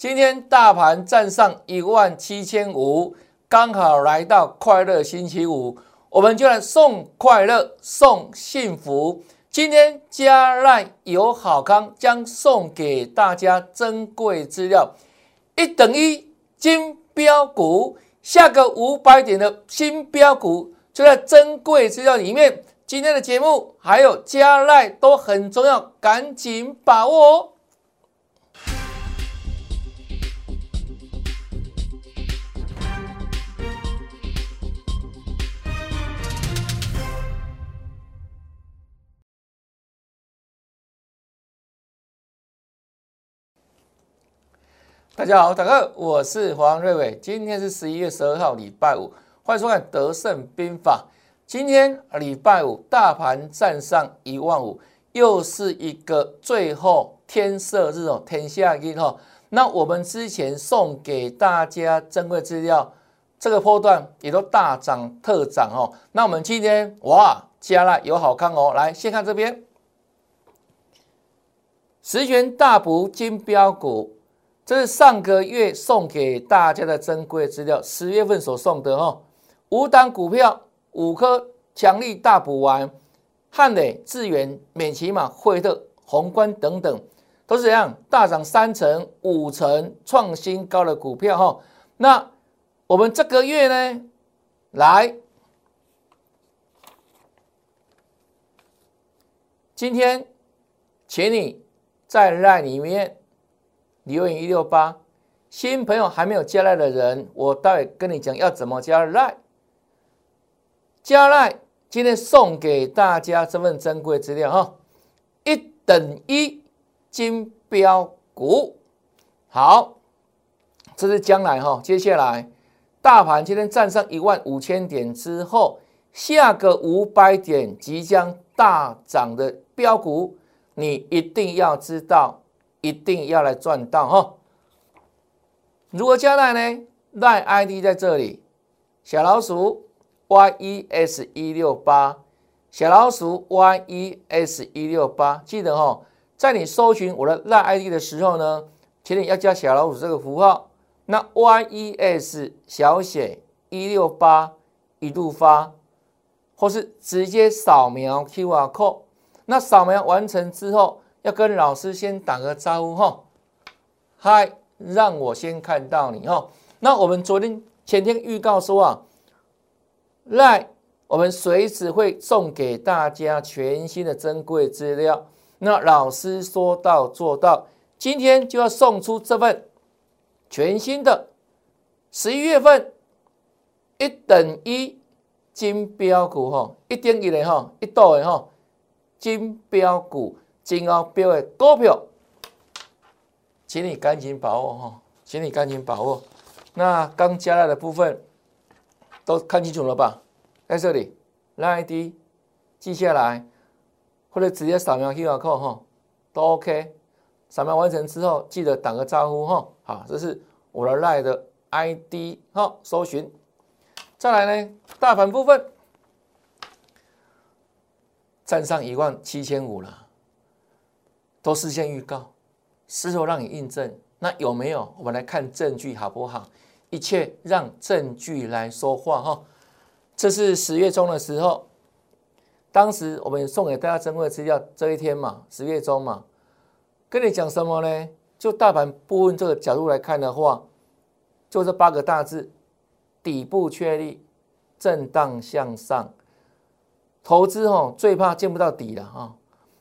今天大盘站上一万七千五，刚好来到快乐星期五，我们就来送快乐，送幸福。今天加赖有好康，将送给大家珍贵资料，一等一金标股，下个五百点的新标股就在珍贵资料里面。今天的节目还有加赖都很重要，赶紧把握哦。大家好，大哥，我是黄瑞伟。今天是十一月十二号，礼拜五，欢迎收看《德胜兵法》。今天礼拜五，大盘站上一万五，又是一个最后天色日哦，天下一哦。那我们之前送给大家珍贵资料，这个波段也都大涨特涨哦。那我们今天哇，加了有好看哦。来，先看这边，十全大补金标股。这是上个月送给大家的珍贵资料，十月份所送的哈，五档股票，五颗强力大补丸，汉磊、智源、美奇马、惠特、宏观等等，都是怎样大涨三成、五成，创新高的股票哈。那我们这个月呢，来，今天请你在赖里面。留言一六八，新朋友还没有加来的人，我待会跟你讲要怎么加来。加赖，今天送给大家这份珍贵资料哈，一等一金标股。好，这是将来哈，接下来大盘今天站上一万五千点之后，下个五百点即将大涨的标股，你一定要知道。一定要来赚到哈！如何加赖呢？赖 ID 在这里，小老鼠 yes 一六八，小老鼠 yes 一六八，记得哈，在你搜寻我的赖 ID 的时候呢，请你要加小老鼠这个符号，那 yes 小写一六八一度发，或是直接扫描 QR code，那扫描完成之后。要跟老师先打个招呼哈，嗨，让我先看到你哈。那我们昨天前天预告说啊，来，我们随时会送给大家全新的珍贵资料。那老师说到做到，今天就要送出这份全新的十一月份一等一金标股哈，一等一的哈，一道的哈，金标股。金鳌标的股票，请你赶紧把握哈，请你赶紧把握。那刚加来的部分都看清楚了吧？在这里，ID 记下来，或者直接扫描 QR code 哈，都 OK。扫描完成之后，记得打个招呼哈。好，这是我的 Line 的 ID 哈，搜寻。再来呢，大盘部分站上一万七千五了。都事先预告，事后让你印证，那有没有？我们来看证据好不好？一切让证据来说话哈。这是十月中的时候，当时我们送给大家珍贵资料这一天嘛，十月中嘛，跟你讲什么呢？就大盘部分这个角度来看的话，就这八个大字：底部确立，震荡向上。投资哈最怕见不到底了哈。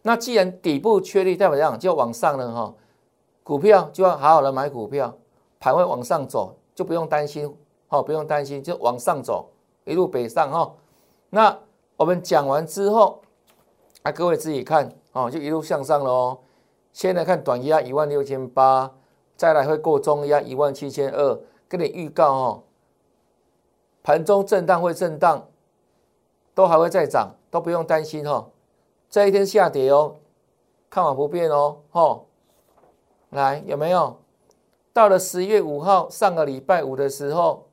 那既然底部确立，代表这样就要往上了哈，股票就要好好的买股票，盘会往上走，就不用担心，哦，不用担心，就往上走，一路北上哈。那我们讲完之后，啊，各位自己看哦，就一路向上了哦。先来看短压一万六千八，再来会过中压一万七千二，跟你预告哦，盘中震荡会震荡，都还会再涨，都不用担心哈。这一天下跌哦，看法不变哦，吼，来有没有？到了十月五号上个礼拜五的时候，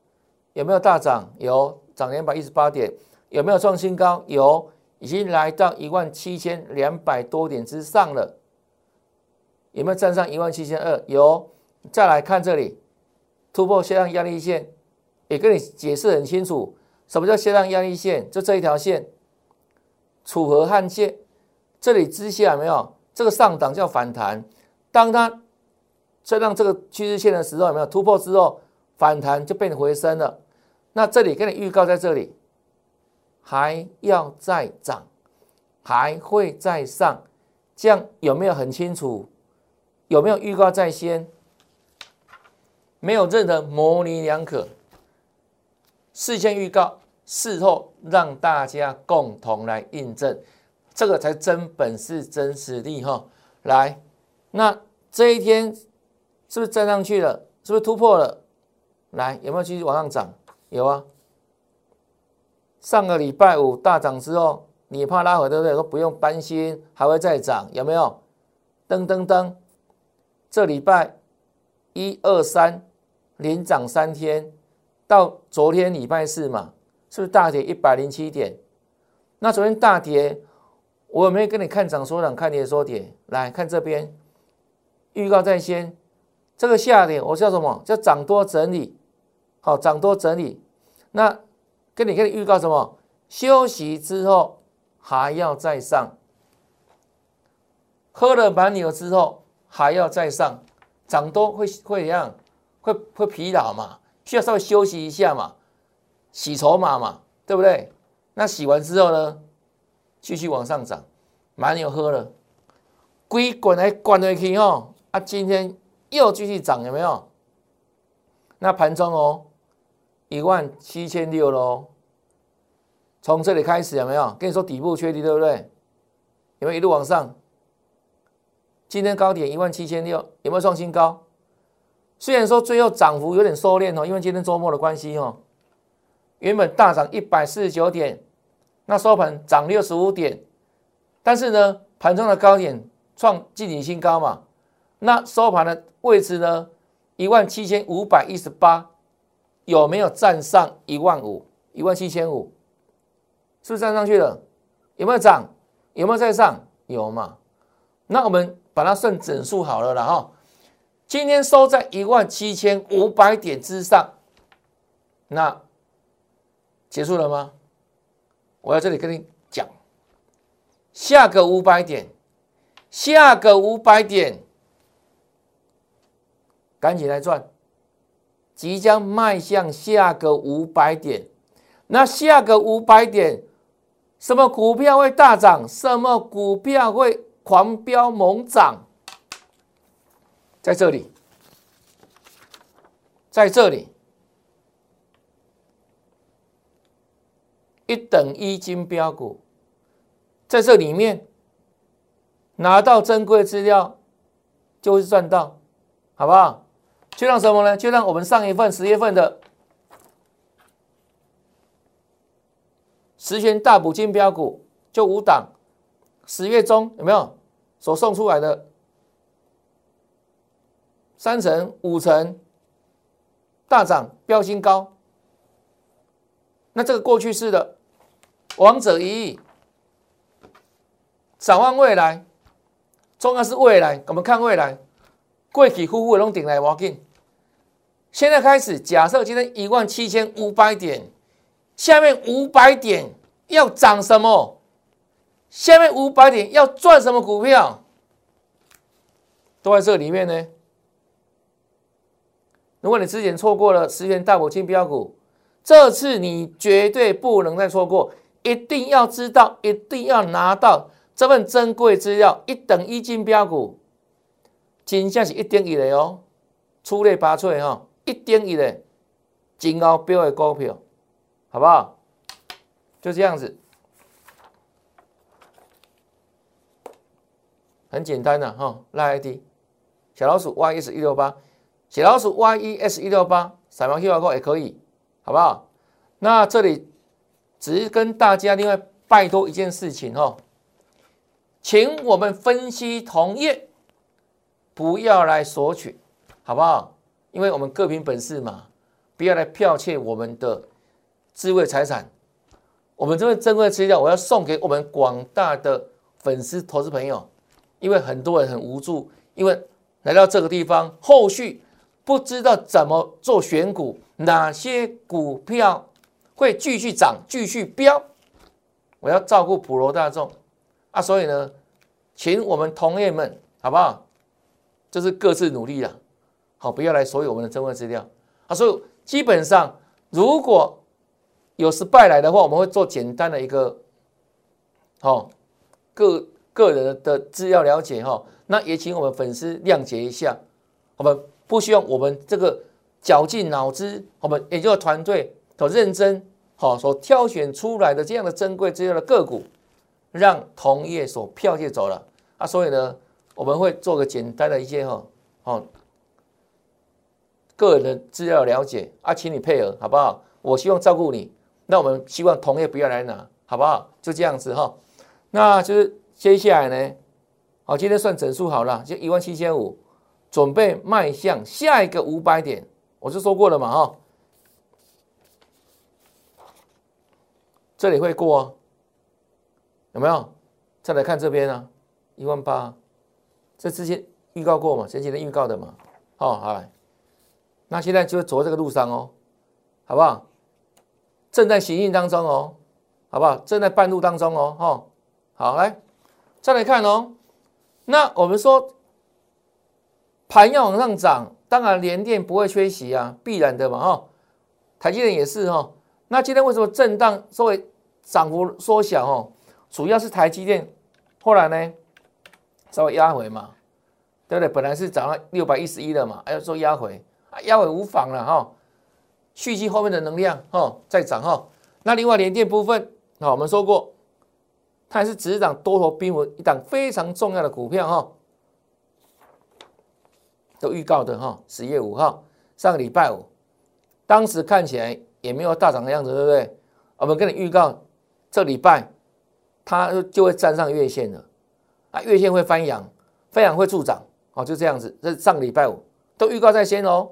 有没有大涨？有，涨两百一十八点。有没有创新高？有，已经来到一万七千两百多点之上了。有没有站上一万七千二？有，再来看这里，突破下降压力线，也跟你解释很清楚，什么叫下降压力线？就这一条线，楚河汉界，这里之下没有这个上档叫反弹，当它震荡这个趋势线的时候，有没有突破之后反弹就变回升了？那这里跟你预告在这里，还要再涨，还会再上，这样有没有很清楚？有没有预告在先？没有任何模棱两可，事先预告，事后让大家共同来印证，这个才真本事、真实力哈！来，那这一天是不是站上去了？是不是突破了？来，有没有继续往上涨？有啊。上个礼拜五大涨之后，你怕拉回对不对？说不用担心，还会再涨，有没有？噔噔噔，这礼拜一二三。连涨三天，到昨天礼拜四嘛，是不是大跌一百零七点？那昨天大跌，我有没有跟你看涨说涨，看跌说跌？来看这边，预告在先，这个下跌我叫什么？叫涨多整理，好，涨多整理。那跟你跟你预告什么？休息之后还要再上，喝了满牛之后还要再上，涨多会会怎样？会会疲劳嘛？需要稍微休息一下嘛，洗筹码嘛，对不对？那洗完之后呢，继续往上涨，蛮牛喝了，龟滚来滚回去哦，啊，今天又继续涨，有没有？那盘中哦，一万七千六喽，从这里开始有没有？跟你说底部确立对不对？有没有一路往上？今天高点一万七千六，有没有创新高？虽然说最后涨幅有点收敛哦，因为今天周末的关系哦，原本大涨一百四十九点，那收盘涨六十五点，但是呢，盘中的高点创近期新高嘛，那收盘的位置呢，一万七千五百一十八，有没有站上一万五？一万七千五，是不是站上去了？有没有涨？有没有再上？有嘛？那我们把它算整数好了了哈。今天收在一万七千五百点之上，那结束了吗？我在这里跟你讲，下个五百点，下个五百点，赶紧来赚，即将迈向下个五百点。那下个五百点，什么股票会大涨？什么股票会狂飙猛涨？在这里，在这里，一等一金标股，在这里面拿到珍贵资料，就是赚到，好不好？就让什么呢？就让我们上一份十月份的十全大补金标股，就五档，十月中有没有所送出来的？三成、五成大涨，标新高。那这个过去式的王者一亿，展望未来，重要是未来。我们看未来，贵企呼呼的拢顶来挖进。现在开始，假设今天一万七千五百点，下面五百点要涨什么？下面五百点要赚什么股票？都在这里面呢。如果你之前错过了十元大股金标股，这次你绝对不能再错过，一定要知道，一定要拿到这份珍贵资料，一等一金标股，真正是一点一的哦，出类拔萃哈，一点一的金高标的股票，好不好？就这样子，很简单的哈，拉 ID 小老鼠 YES 一六八。小老鼠 Y E S 一六八扫描 QR code 也可以，好不好？那这里只是跟大家另外拜托一件事情哦，请我们分析同业不要来索取，好不好？因为我们各凭本事嘛，不要来剽窃我们的智慧财产。我们这份珍贵资料，我要送给我们广大的粉丝、投资朋友，因为很多人很无助，因为来到这个地方，后续。不知道怎么做选股，哪些股票会继续涨、继续飙，我要照顾普罗大众啊，所以呢，请我们同业们好不好？就是各自努力了，好，不要来索有我们的珍贵资料啊。所以基本上，如果有失败来的话，我们会做简单的一个，好，个个人的资料了解哈。那也请我们粉丝谅解一下，我们不希望我们这个绞尽脑汁，我们也就是团队所认真好所挑选出来的这样的珍贵资料的个股，让同业所剽窃走了啊。所以呢。我们会做个简单的一些哈，哦，个人的资料了解啊，请你配合好不好？我希望照顾你，那我们希望同业不要来拿，好不好？就这样子哈，那就是接下来呢，好，今天算整数好了，就一万七千五，准备迈向下一个五百点，我就说过了嘛哈，这里会过，有没有？再来看这边啊，一万八。这之前预告过嘛？前几天预告的嘛？哦，好，那现在就走这个路上哦，好不好？正在行进当中哦，好不好？正在半路当中哦，哈，好，来再来看哦。那我们说盘要往上涨，当然连电不会缺席啊，必然的嘛，哈。台积电也是哈。那今天为什么震荡稍微涨幅缩小哦？主要是台积电，后来呢？稍微压回嘛，对不对？本来是涨到六百一十一了嘛，哎，说压回啊，压回无妨了哈。蓄积后面的能量哈，再涨哈。那另外联电部分，那我们说过，它也是只涨多头兵文一档非常重要的股票哈。都预告的哈，十月五号上个礼拜五，当时看起来也没有大涨的样子，对不对？我们跟你预告，这礼拜它就会站上月线了。啊，月线会翻阳，翻阳会助涨，哦，就这样子。这上礼拜五都预告在先哦。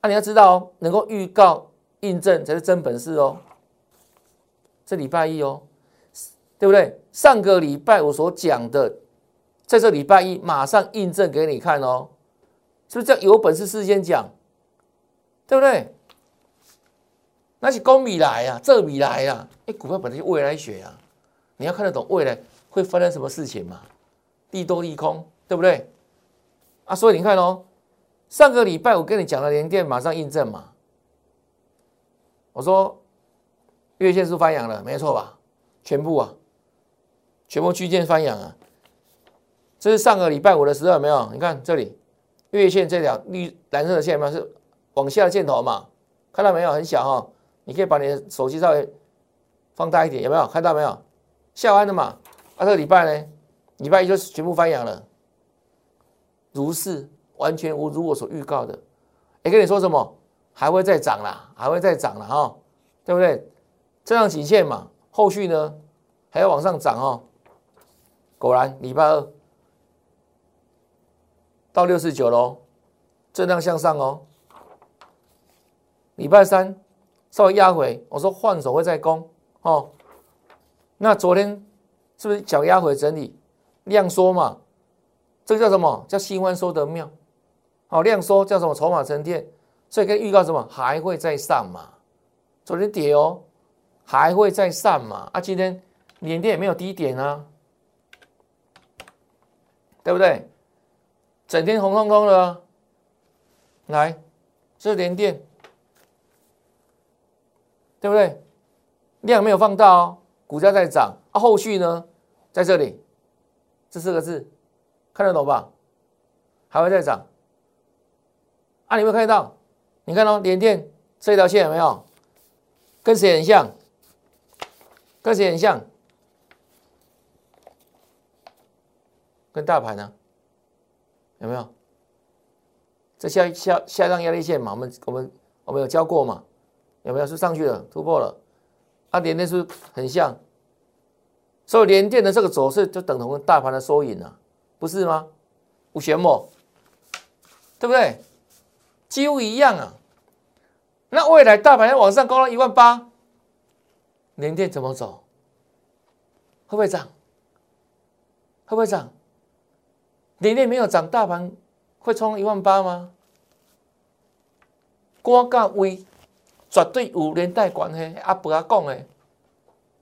啊，你要知道哦，能够预告印证才是真本事哦。这礼拜一哦，对不对？上个礼拜我所讲的，在这礼拜一马上印证给你看哦，是不是叫有本事事先讲？对不对？那是公米来呀，这米来呀，哎，股票本来就未来学啊，你要看得懂未来。会发生什么事情嘛？利多利空，对不对？啊，所以你看哦，上个礼拜我跟你讲的连电马上印证嘛。我说月线是翻阳了，没错吧？全部啊，全部区间翻阳啊。这是上个礼拜五的时候，有没有？你看这里月线这条绿蓝色的线嘛，是往下的箭头嘛？看到没有？很小哈，你可以把你的手机稍微放大一点，有没有？看到没有？下弯的嘛。啊这个礼拜呢，礼拜一就全部翻阳了，如是完全无如我所预告的。哎，跟你说什么？还会再涨啦，还会再涨了哈，对不对？这样几线嘛，后续呢还要往上涨哦。果然，礼拜二到六十九喽，震荡向上哦。礼拜三稍微压回，我说换手会再攻哦。那昨天。是不是脚压回整理量缩嘛？这个叫什么？叫新欢收得妙。好，量缩叫什么？筹码沉淀。所以可以预告什么？还会再上嘛？昨天跌哦，还会再上嘛？啊，今天连跌也没有低点啊，对不对？整天红彤彤的，来，这连跌，对不对？量没有放大哦，股价在涨啊，后续呢？在这里，这四个字看得懂吧？还会再涨啊？你有没有看到？你看到连电这条线有没有？跟谁很像？跟谁很像？跟大盘呢？有没有？这下下下降压力线嘛？我们我们我们有教过嘛？有没有？是上去了，突破了。啊，连电是不是很像？所以连电的这个走势就等同大盘的缩影了，不是吗？五玄莫，对不对？几乎一样啊。那未来大盘要往上高到一万八，连电怎么走？会不会涨？会不会涨？连电没有涨，大盘会冲一万八吗？歌甲威绝对有连带关系，阿伯阿讲的，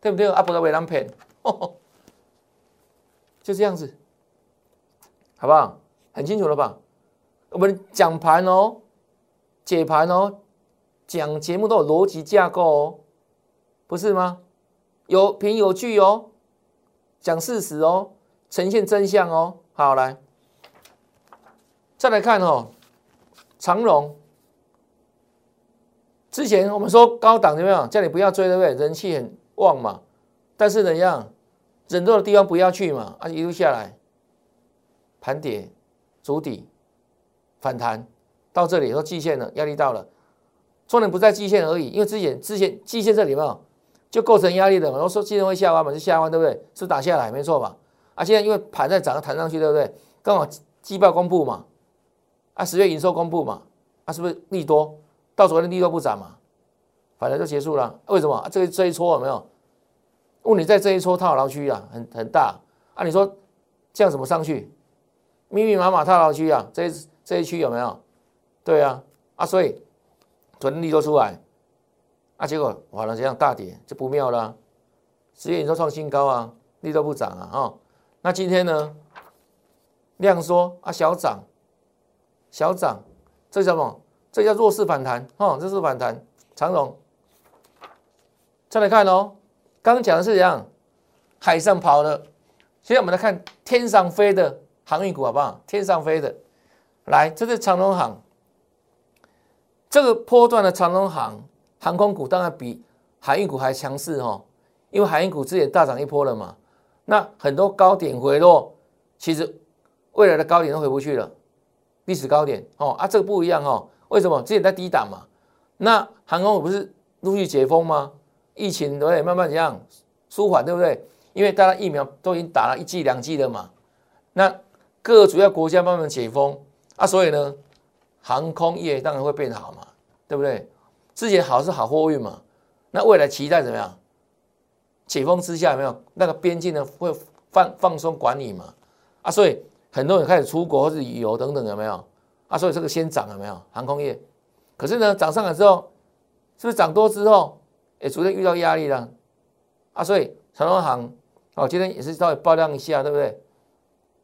对不对？阿伯阿为人骗，就这样子，好不好？很清楚了吧？我们讲盘哦，解盘哦，讲节目都有逻辑架构哦，不是吗？有凭有据哦，讲事实哦，呈现真相哦。好，来，再来看哦，长荣。之前我们说高档怎么样？叫你不要追，对不对？人气很旺嘛。但是怎样？人多的地方不要去嘛。啊，一路下来，盘跌，筑底，反弹到这里说季线了，压力到了。重点不在季线而已，因为之前之前季线这里嘛，就构成压力的嘛。然后说季线会下弯嘛，就下弯，对不对？是打下来，没错吧？啊，现在因为盘在涨，弹上去，对不对？刚好季报公布嘛，啊，十月营收公布嘛，啊，是不是利多？到昨天利多不涨嘛，反正就结束了。为什么？这这一撮有没有？问你在这一撮套牢区啊，很很大啊。你说这样怎么上去？密密麻麻套牢区啊，这这一区有没有？对啊，啊，所以昨天利多出来，啊，结果完了这样大跌就不妙了。十月营收创新高啊，利多不涨啊，哦，那今天呢？量缩啊，小涨，小涨，这叫什么？这叫弱势反弹，哦，这是反弹。长荣，再来看哦，刚刚讲的是怎样？海上跑的，现在我们来看天上飞的航运股，好不好？天上飞的，来，这是长荣航，这个波段的长荣航航空股当然比海运股还强势哦，因为海运股之前大涨一波了嘛，那很多高点回落，其实未来的高点都回不去了，历史高点哦，啊，这个不一样哦。为什么之前在低档嘛？那航空不是陆续解封吗？疫情对不对？慢慢怎样舒缓，对不对？因为大家疫苗都已经打了一剂两剂了嘛。那各主要国家慢慢解封啊，所以呢，航空业当然会变好嘛，对不对？之前好是好货运嘛，那未来期待怎么样？解封之下有没有那个边境呢会放放松管理嘛？啊，所以很多人开始出国或者旅游等等，有没有？啊，所以这个先涨了没有？航空业，可是呢，涨上来之后，是不是涨多之后，也逐渐遇到压力了？啊，所以长荣航哦，今天也是稍微爆量一下，对不对？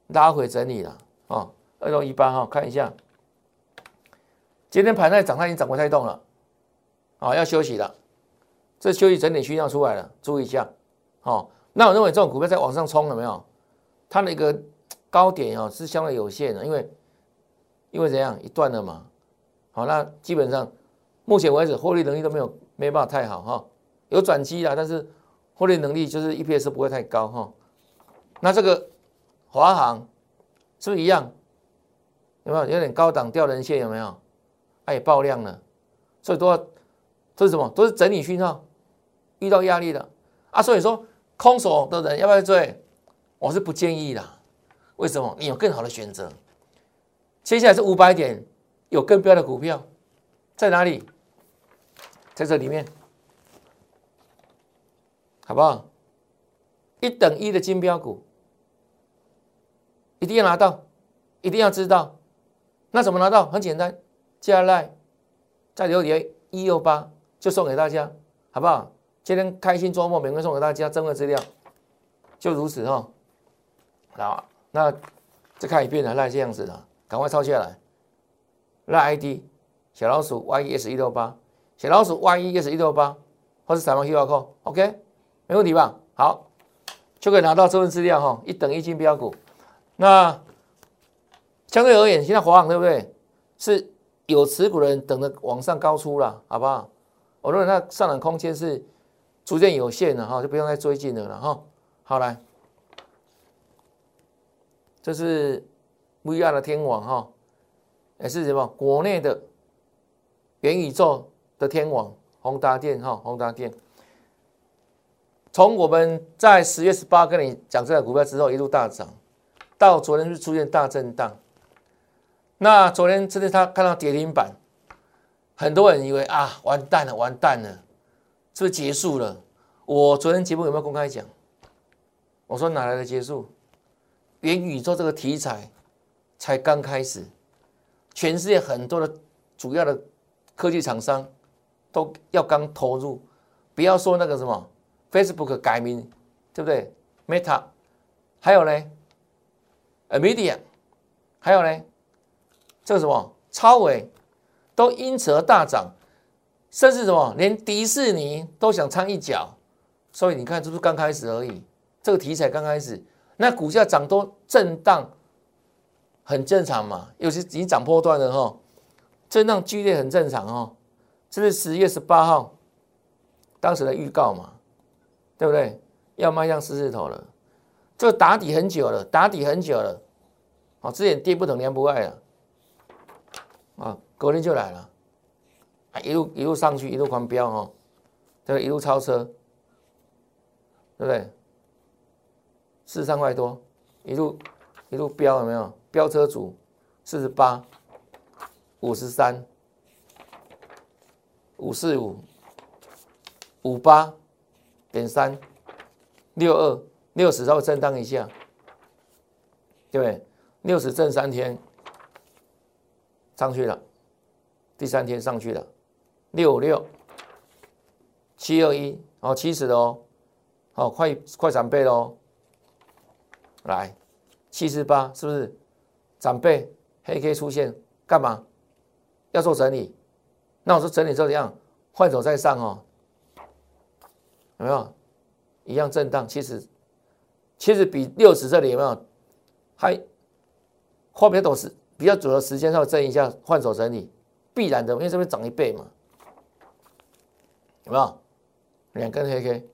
拉回整理了哦，二六一八哈，看一下，今天盘在涨，它已经涨不太动了，啊，要休息了，这休息整理需要出来了，注意一下，哦，那我认为这种股票在往上冲了没有？它的一个高点哦是相对有限的，因为。因为怎样一断了嘛，好，那基本上目前为止获利能力都没有没办法太好哈，有转机啦，但是获利能力就是 EPS 不会太高哈。那这个华航是不是一样？有没有有点高档掉人线？有没有？它也爆量了，所以都要这是什么？都是整理讯号，遇到压力了啊。所以说空手的人要不要追？我是不建议的。为什么？你有更好的选择。接下来是五百点，有更标的股票在哪里？在这里面，好不好？一等一的金标股，一定要拿到，一定要知道。那怎么拿到？很简单，加来在留言一六八，就送给大家，好不好？今天开心周末，免费送给大家珍贵资料，就如此哈。好，那再看一遍呢，那这样子的。赶快抄下来，那 ID 小老鼠 YES 一六八，小老鼠 YES 一六八，或是彩虹 QR code，OK，没问题吧？好，就可以拿到这份资料哈，一等一金标股。那相对而言，现在华航对不对？是有持股的人等着往上高出了，好不好？我认为它上涨空间是逐渐有限的哈，就不用再追进了了哈。好来，这是。VR 的天网哈，也是什么国内的元宇宙的天网，宏达电哈，宏达电。从我们在十月十八跟你讲这个股票之后，一路大涨，到昨天是出现大震荡。那昨天真的他看到跌停板，很多人以为啊，完蛋了，完蛋了，是不是结束了？我昨天节目有没有公开讲？我说哪来的结束？元宇宙这个题材。才刚开始，全世界很多的主要的科技厂商都要刚投入，不要说那个什么 Facebook 改名，对不对？Meta，还有呢，Media，还有呢，这个什么超伟都因此而大涨，甚至什么连迪士尼都想掺一脚，所以你看，这是刚开始而已，这个题材刚开始，那股价涨多震荡。很正常嘛，有些已经涨破段了哈，震荡剧烈很正常哦。这是十月十八号当时的预告嘛，对不对？要迈向四字头了，这打底很久了，打底很久了。哦，之前跌不疼娘不爱了，啊，隔天就来了，啊，一路一路上去，一路狂飙哦，对，一路超车，对不对？四十三块多，一路一路飙，有没有？飙车组四十八、五十三、五四五、五八点三、六二、六十稍微震荡一下，对不对？六十震三天上去了，第三天上去了，六五六、七二一，哦，七十的哦，好，快快三倍喽，来七十八，是不是？长辈黑 K 出现干嘛？要做整理，那我说整理之后怎样？换手再上哦，有没有？一样震荡，其实其实比六十这里有没有？还后面都是比较主的时间要震一下，换手整理必然的，因为这边涨一倍嘛，有没有？两根黑 K，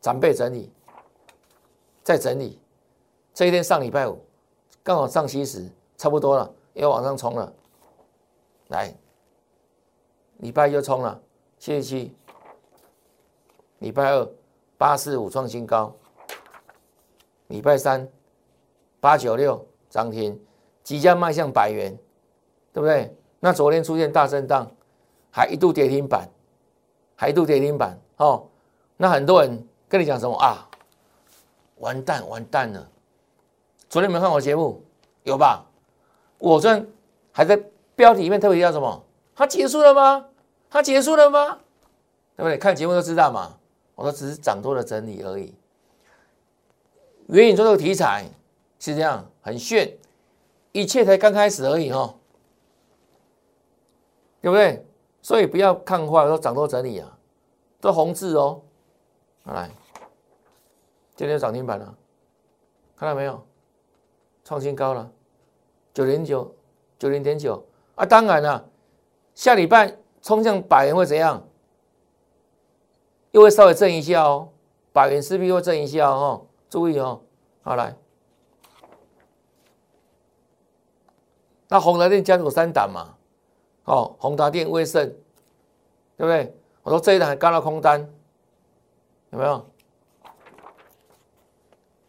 长辈整理，再整理，这一天上礼拜五。刚好上七十，差不多了，要往上冲了。来，礼拜一就冲了，七十七。礼拜二八四五创新高。礼拜三八九六涨停，即将迈向百元，对不对？那昨天出现大震荡，还一度跌停板，还一度跌停板。哦，那很多人跟你讲什么啊？完蛋，完蛋了。昨天没有看我节目，有吧？我昨天还在标题里面特别要什么？它结束了吗？它结束了吗？对不对？看节目都知道嘛。我说只是涨多的整理而已。元宇宙这个题材是这样，很炫，一切才刚开始而已哦，对不对？所以不要看坏，说涨多整理啊，都红字哦。来，今天涨停板了，看到没有？创新高了，九零九九零点九啊！当然了，下礼拜冲向百元会怎样？又会稍微震一下哦，百元势必会震一下哦，注意哦。好来，那宏达电加入三档嘛？哦，宏达电、威盛，对不对？我说这一档还干了空单，有没有？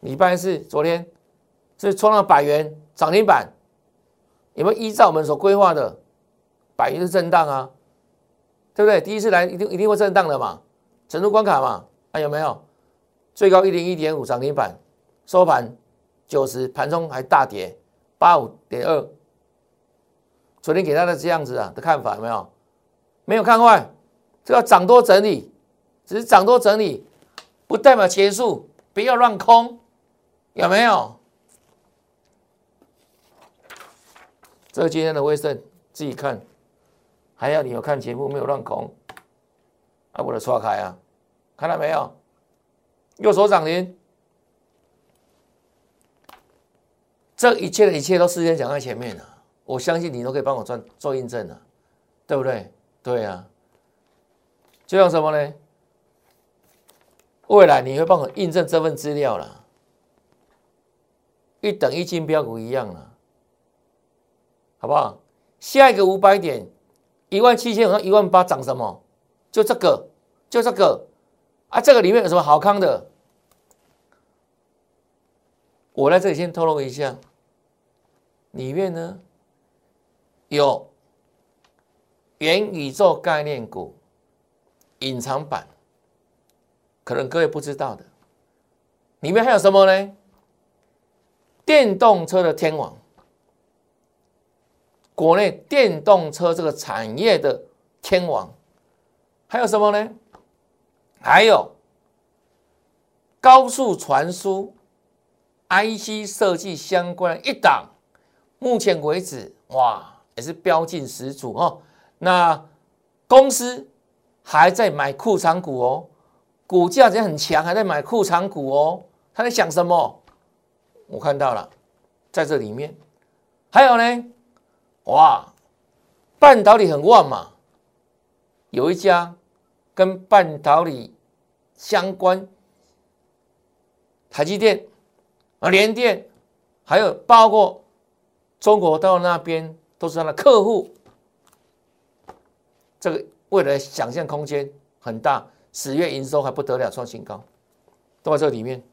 礼拜四昨天。是冲了百元涨停板，有没有依照我们所规划的百元是震荡啊？对不对？第一次来一定一定会震荡的嘛，整数关卡嘛，啊有没有？最高一零一点五涨停板，收盘九十，盘中还大跌八五点二。昨天给他的这样子啊的看法有没有？没有看坏，这个涨多整理，只是涨多整理，不代表结束，不要乱空，有没有？这个今天的威盛自己看，还要你有看节目没有乱空，啊，我的错开啊，看到没有？右手涨停，这一切的一切都事先讲在前面了，我相信你都可以帮我做做印证了，对不对？对啊，就像什么呢？未来你会帮我印证这份资料了，一等一金标股一样了。好不好？下一个五百点，一万七千五到一万八涨什么？就这个，就这个啊！这个里面有什么好康的？我在这里先透露一下，里面呢有元宇宙概念股隐藏版，可能各位不知道的，里面还有什么呢？电动车的天王。国内电动车这个产业的天王。还有什么呢？还有高速传输 IC 设计相关一档，目前为止哇也是标进十足哦。那公司还在买库藏股哦，股价也很强，还在买库藏股哦。他在想什么？我看到了，在这里面还有呢，哇，半导体很旺嘛，有一家跟半导体相关，台积电啊，联电，还有包括中国到那边都是他的客户，这个未来想象空间很大，十月营收还不得了，创新高，都在这里面。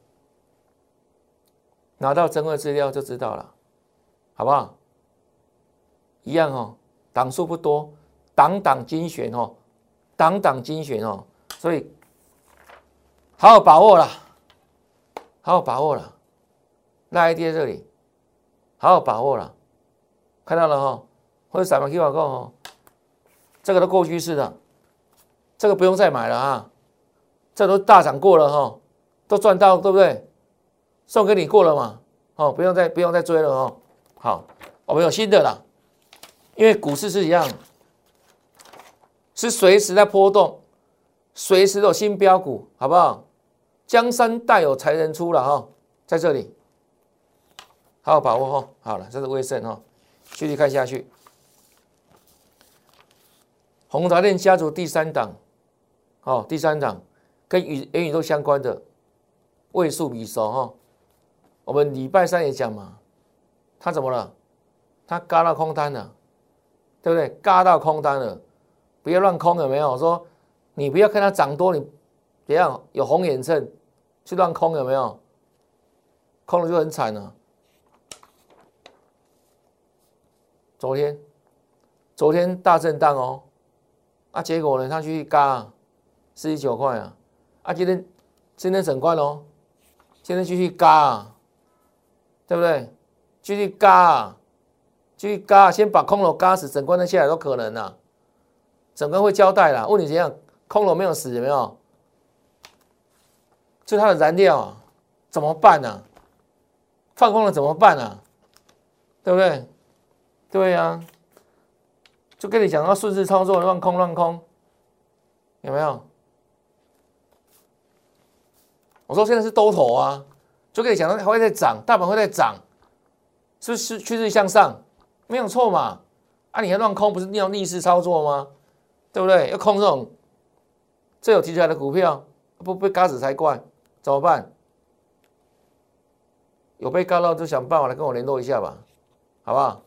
拿到珍贵资料就知道了，好不好？一样哦，档数不多，档档精选哦，档档精选哦，所以好好把握了，好好把握了，那 ID 在这里，好好把握了，看到了哈，或者散满 Q 网购哦，这个都过去式的，这个不用再买了啊，这都大涨过了哈，都赚到对不对？送给你过了嘛？哦，不用再不用再追了哦。好，我们有新的了，因为股市是一样，是随时在波动，随时都有新标股，好不好？江山代有才人出了哈，在这里，好好把握哈。好了，这是威盛哈，继续看下去。红茶店家族第三档，哦，第三档跟宇元宇宙相关的位数比熟哈。我们礼拜三也讲嘛，他怎么了？他嘎了空单了，对不对？嘎到空单了，不要乱空，有没有？说你不要看它涨多，你怎样有红眼症去乱空，有没有？空了就很惨了。昨天，昨天大震荡哦，啊，结果呢，他去嘎四十九块啊，啊，今天今天整块哦，今天继续嘎。对不对？继续嘎，继续嘎，先把空头嘎死，整关能下来都可能啊。整关会交代啦。问你怎样？空头没有死，有没有？就它的燃料怎么办呢？放空了怎么办呢？对不对？对呀，就跟你讲要顺势操作，乱空乱空，有没有？我说现在是多头啊。就跟你讲到还会再涨，大盘会再涨，是不是趋势向上？没有错嘛？啊，你还乱空，不是要逆势操作吗？对不对？要空这种这有提出来的股票，不被嘎死才怪，怎么办？有被嘎到就想办法来跟我联络一下吧，好不好？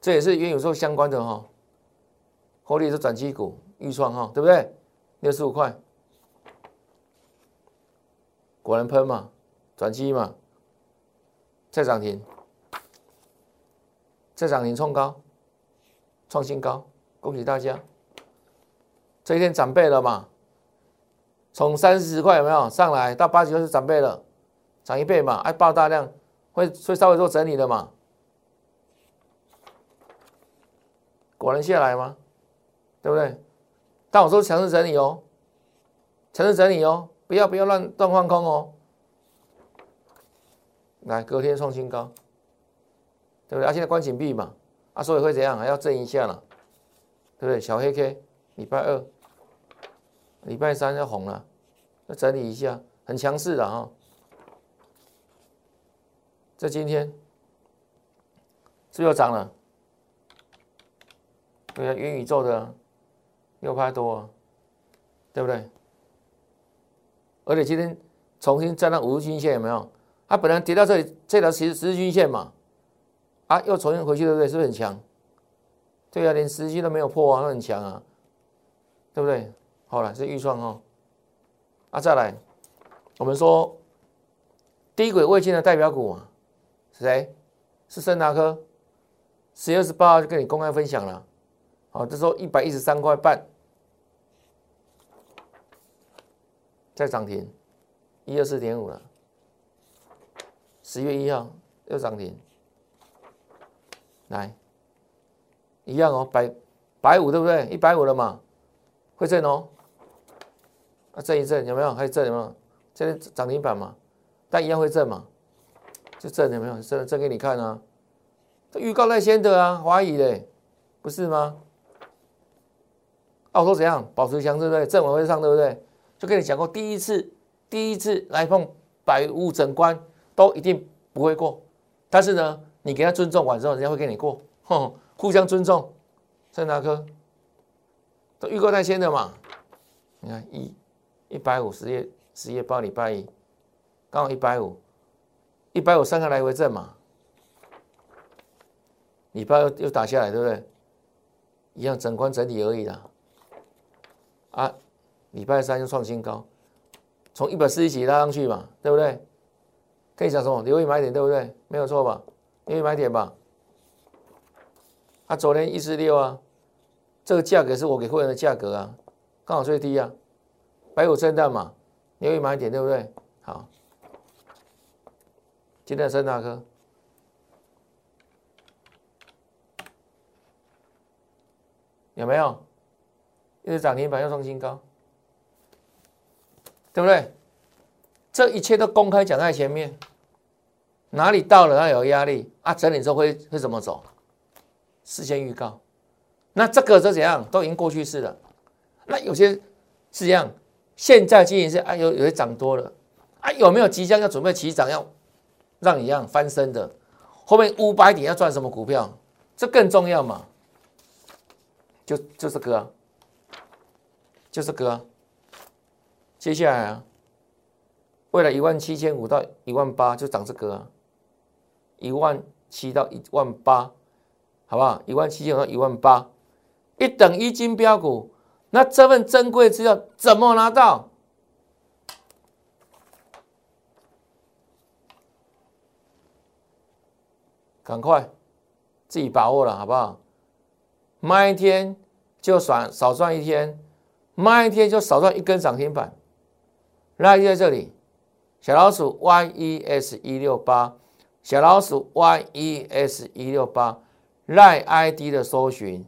这也是原有时候相关的哈，获利是转机股预创哈，对不对？六十五块。果然喷嘛，转机嘛，再涨停，再涨停，冲高，创新高，恭喜大家！这一天涨倍了嘛？从三十块有没有上来到八十就是涨倍了，涨一倍嘛？哎，爆大量会会稍微做整理的嘛？果然下来吗？对不对？但我说强势整理哦，强势整理哦。不要不要乱乱放空哦！来，隔天创新高，对不对？啊，现在关紧闭嘛，啊，所以会怎样？还要震一下了，对不对？小黑 K，礼拜二、礼拜三要红了，要整理一下，很强势的哈。这今天是又涨了，对啊，元宇宙的又拍多，对不对？而且今天重新站到五日均线有没有？它本来跌到这里，这条十十日均线嘛，啊，又重新回去，对不对？是不是很强？对啊，连十均都没有破啊，那很强啊，对不对？好了，是预算哦。啊，再来，我们说低轨卫星的代表股啊，是谁？是森达科。十月二十八号就跟你公开分享了，好，这时候一百一十三块半。再涨停，一二四点五了。十月一号又涨停，来，一样哦，百百五对不对？一百五了嘛，会震哦。啊，震一震有没有？还震有没有？这边涨停板嘛，但一样会震嘛，就震有没有？震震给你看啊，这预告在先的啊，华疑嘞，不是吗？澳洲怎样？保持强对不对？震完会上对不对？就跟你讲过，第一次第一次来碰百物整关都一定不会过，但是呢，你给他尊重完之后，人家会跟你过，哼，互相尊重。圣达科都预告在先的嘛，你看一。一百五十页，十页报礼拜一，刚好一百五，一百五三个来回震嘛，礼拜又又打下来，对不对？一样整关整体而已啦。啊，礼拜三又创新高，从一百四十几拉上去嘛，对不对？可以讲什么？留意买点，对不对？没有错吧？留意买点吧。啊，昨天一四六啊，这个价格是我给会员的价格啊，刚好最低啊。白虎圣诞嘛，你会买点对不对？好，今天的圣大科有没有？又是涨停板，又创新高，对不对？这一切都公开讲在前面，哪里到了要有压力啊？整理之后会会怎么走？事先预告，那这个是怎样？都已经过去式了。那有些是这样。现在经营是啊，有有些涨多了啊，有没有即将要准备起涨，要让你一样翻身的？后面五百点要赚什么股票？这更重要嘛？就就是哥，就是哥。接下来啊，为了一万七千五到一万八就涨这个，一万七到一万八，好不好？一万七千到一万八，一等一金标股。那这份珍贵资料怎么拿到？赶快自己把握了，好不好？卖一天就少少赚一天，卖一天就少赚一根涨停板。那就在这里，小老鼠 Y E S 一六八，小老鼠 Y E S 一六八，赖 ID 的搜寻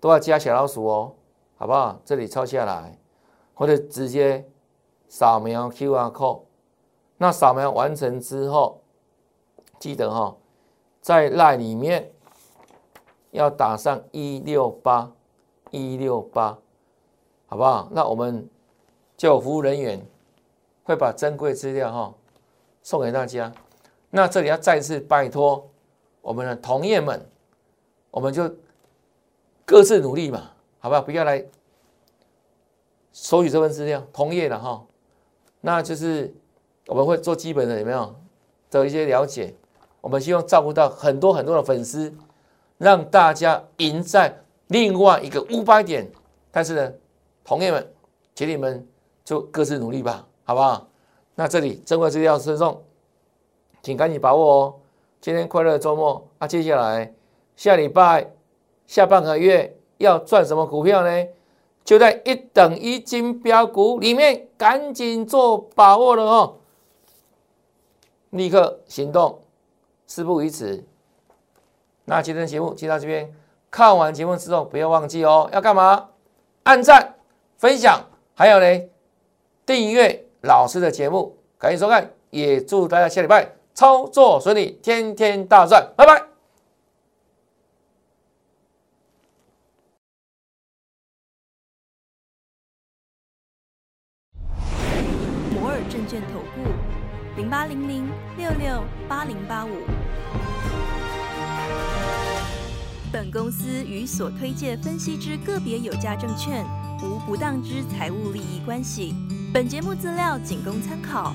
都要加小老鼠哦。好不好？这里抄下来，或者直接扫描 QR code。那扫描完成之后，记得哈，在赖里面要打上一六八一六八，好不好？那我们就有服务人员会把珍贵资料哈送给大家。那这里要再次拜托我们的同业们，我们就各自努力嘛。好不好？不要来收取这份资料，同业的哈，那就是我们会做基本的有没有的一些了解？我们希望照顾到很多很多的粉丝，让大家赢在另外一个五百点。但是呢，同业们，请你们就各自努力吧，好不好？那这里珍贵资料赠送，请赶紧把握哦！今天快乐周末啊，接下来下礼拜下半个月。要赚什么股票呢？就在一等一金标股里面，赶紧做把握了哦！立刻行动，事不宜迟。那今天的节目就到这边，看完节目之后不要忘记哦，要干嘛？按赞、分享，还有呢，订阅老师的节目，赶紧收看。也祝大家下礼拜操作顺利，天天大赚，拜拜。摩尔证券投顾零八零零六六八零八五。本公司与所推介分析之个别有价证券无不当之财务利益关系。本节目资料仅供参考，